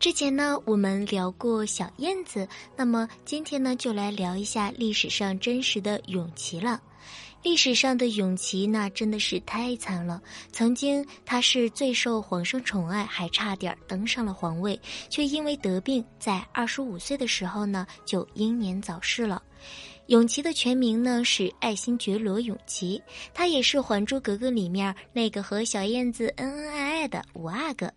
之前呢，我们聊过小燕子，那么今天呢，就来聊一下历史上真实的永琪了。历史上的永琪那真的是太惨了。曾经他是最受皇上宠爱，还差点登上了皇位，却因为得病，在二十五岁的时候呢，就英年早逝了。永琪的全名呢是爱新觉罗永琪，他也是《还珠格格》里面那个和小燕子恩恩爱爱的五阿哥。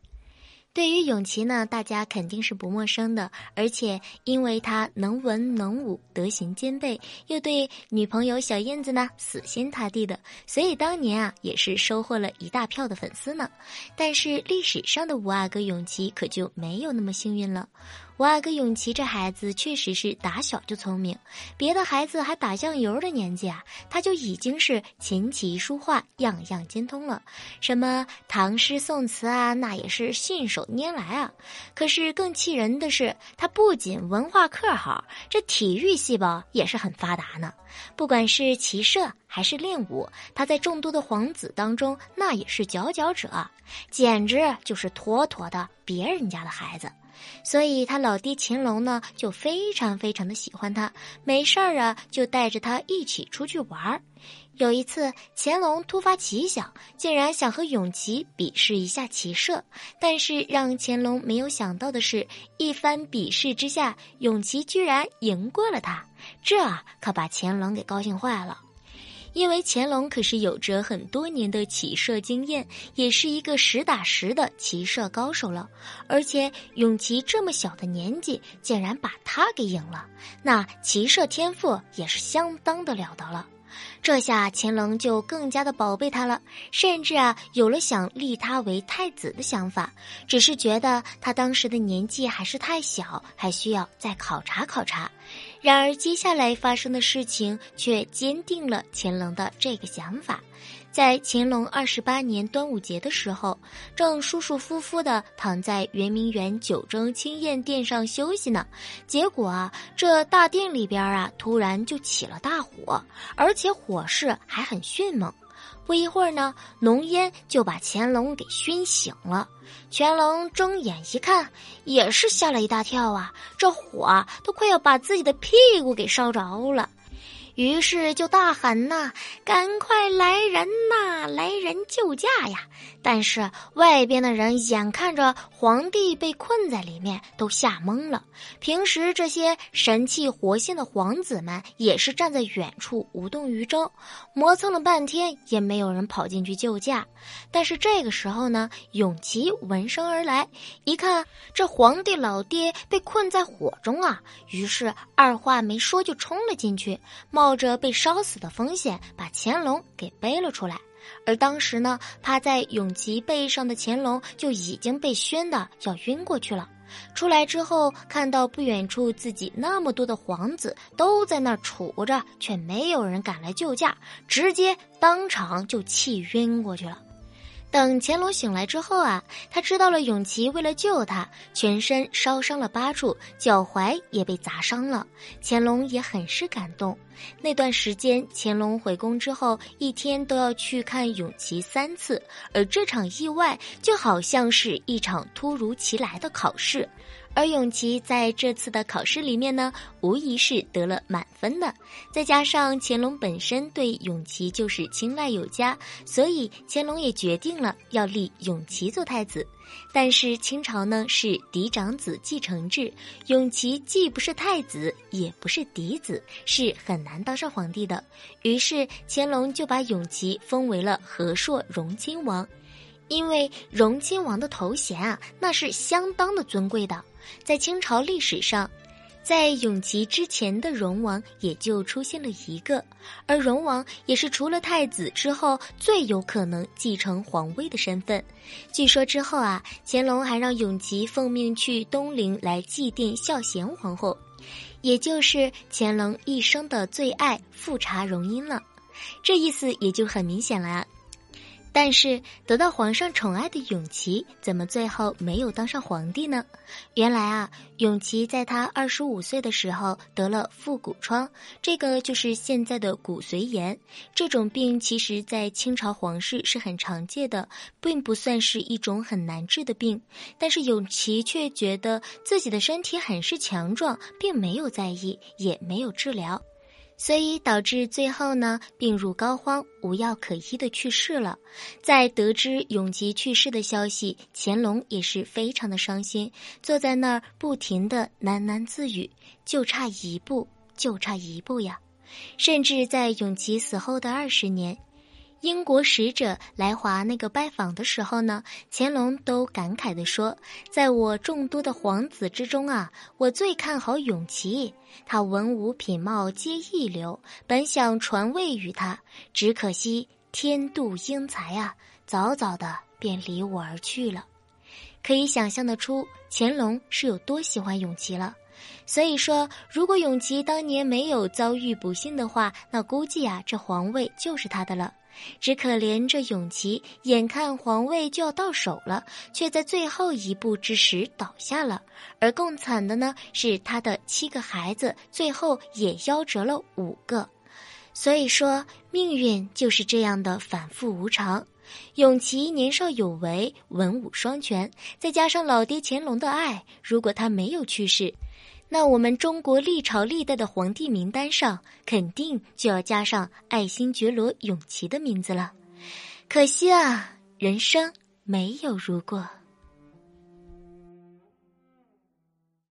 对于永琪呢，大家肯定是不陌生的，而且因为他能文能武，德行兼备，又对女朋友小燕子呢死心塌地的，所以当年啊也是收获了一大票的粉丝呢。但是历史上的五阿哥永琪可就没有那么幸运了。五阿哥永琪这孩子确实是打小就聪明，别的孩子还打酱油的年纪啊，他就已经是琴棋书画样样精通了，什么唐诗宋词啊，那也是信手拈来啊。可是更气人的是，他不仅文化课好，这体育细胞也是很发达呢。不管是骑射还是练武，他在众多的皇子当中那也是佼佼者，简直就是妥妥的别人家的孩子。所以，他老爹乾隆呢，就非常非常的喜欢他，没事儿啊，就带着他一起出去玩儿。有一次，乾隆突发奇想，竟然想和永琪比试一下骑射。但是，让乾隆没有想到的是，一番比试之下，永琪居然赢过了他，这可把乾隆给高兴坏了。因为乾隆可是有着很多年的骑射经验，也是一个实打实的骑射高手了。而且永琪这么小的年纪，竟然把他给赢了，那骑射天赋也是相当的了得了。这下乾隆就更加的宝贝他了，甚至啊有了想立他为太子的想法，只是觉得他当时的年纪还是太小，还需要再考察考察。然而接下来发生的事情却坚定了乾隆的这个想法。在乾隆二十八年端午节的时候，正舒舒服服的躺在圆明园九蒸清宴殿上休息呢，结果啊，这大殿里边啊，突然就起了大火，而且火势还很迅猛。不一会儿呢，浓烟就把乾隆给熏醒了。乾隆睁眼一看，也是吓了一大跳啊，这火都快要把自己的屁股给烧着了。于是就大喊呐：“赶快来人呐，来人救驾呀！”但是外边的人眼看着皇帝被困在里面，都吓懵了。平时这些神气活现的皇子们也是站在远处无动于衷，磨蹭了半天也没有人跑进去救驾。但是这个时候呢，永琪闻声而来，一看这皇帝老爹被困在火中啊，于是二话没说就冲了进去，冒冒着被烧死的风险把乾隆给背了出来。而当时呢，趴在永琪背上的乾隆就已经被熏的要晕过去了。出来之后，看到不远处自己那么多的皇子都在那儿杵着，却没有人赶来救驾，直接当场就气晕过去了。等乾隆醒来之后啊，他知道了永琪为了救他，全身烧伤了八处，脚踝也被砸伤了。乾隆也很是感动。那段时间，乾隆回宫之后，一天都要去看永琪三次，而这场意外就好像是一场突如其来的考试。而永琪在这次的考试里面呢，无疑是得了满分的。再加上乾隆本身对永琪就是青睐有加，所以乾隆也决定了要立永琪做太子。但是清朝呢是嫡长子继承制，永琪既不是太子，也不是嫡子，是很难当上皇帝的。于是乾隆就把永琪封为了和硕荣亲王。因为荣亲王的头衔啊，那是相当的尊贵的。在清朝历史上，在永琪之前的荣王也就出现了一个，而荣王也是除了太子之后最有可能继承皇位的身份。据说之后啊，乾隆还让永琪奉命去东陵来祭奠孝贤皇后，也就是乾隆一生的最爱富察容音了。这意思也就很明显了啊。但是得到皇上宠爱的永琪，怎么最后没有当上皇帝呢？原来啊，永琪在他二十五岁的时候得了腹股疮，这个就是现在的骨髓炎。这种病其实，在清朝皇室是很常见的，并不算是一种很难治的病。但是永琪却觉得自己的身体很是强壮，并没有在意，也没有治疗。所以导致最后呢，病入膏肓，无药可医的去世了。在得知永吉去世的消息，乾隆也是非常的伤心，坐在那儿不停的喃喃自语：“就差一步，就差一步呀！”甚至在永吉死后的二十年。英国使者来华那个拜访的时候呢，乾隆都感慨地说：“在我众多的皇子之中啊，我最看好永琪，他文武品貌皆一流，本想传位于他，只可惜天妒英才啊，早早的便离我而去了。”可以想象得出乾隆是有多喜欢永琪了。所以说，如果永琪当年没有遭遇不幸的话，那估计啊，这皇位就是他的了。只可怜这永琪，眼看皇位就要到手了，却在最后一步之时倒下了。而更惨的呢，是他的七个孩子，最后也夭折了五个。所以说，命运就是这样的反复无常。永琪年少有为，文武双全，再加上老爹乾隆的爱，如果他没有去世。那我们中国历朝历代的皇帝名单上，肯定就要加上爱新觉罗永琪的名字了。可惜啊，人生没有如果。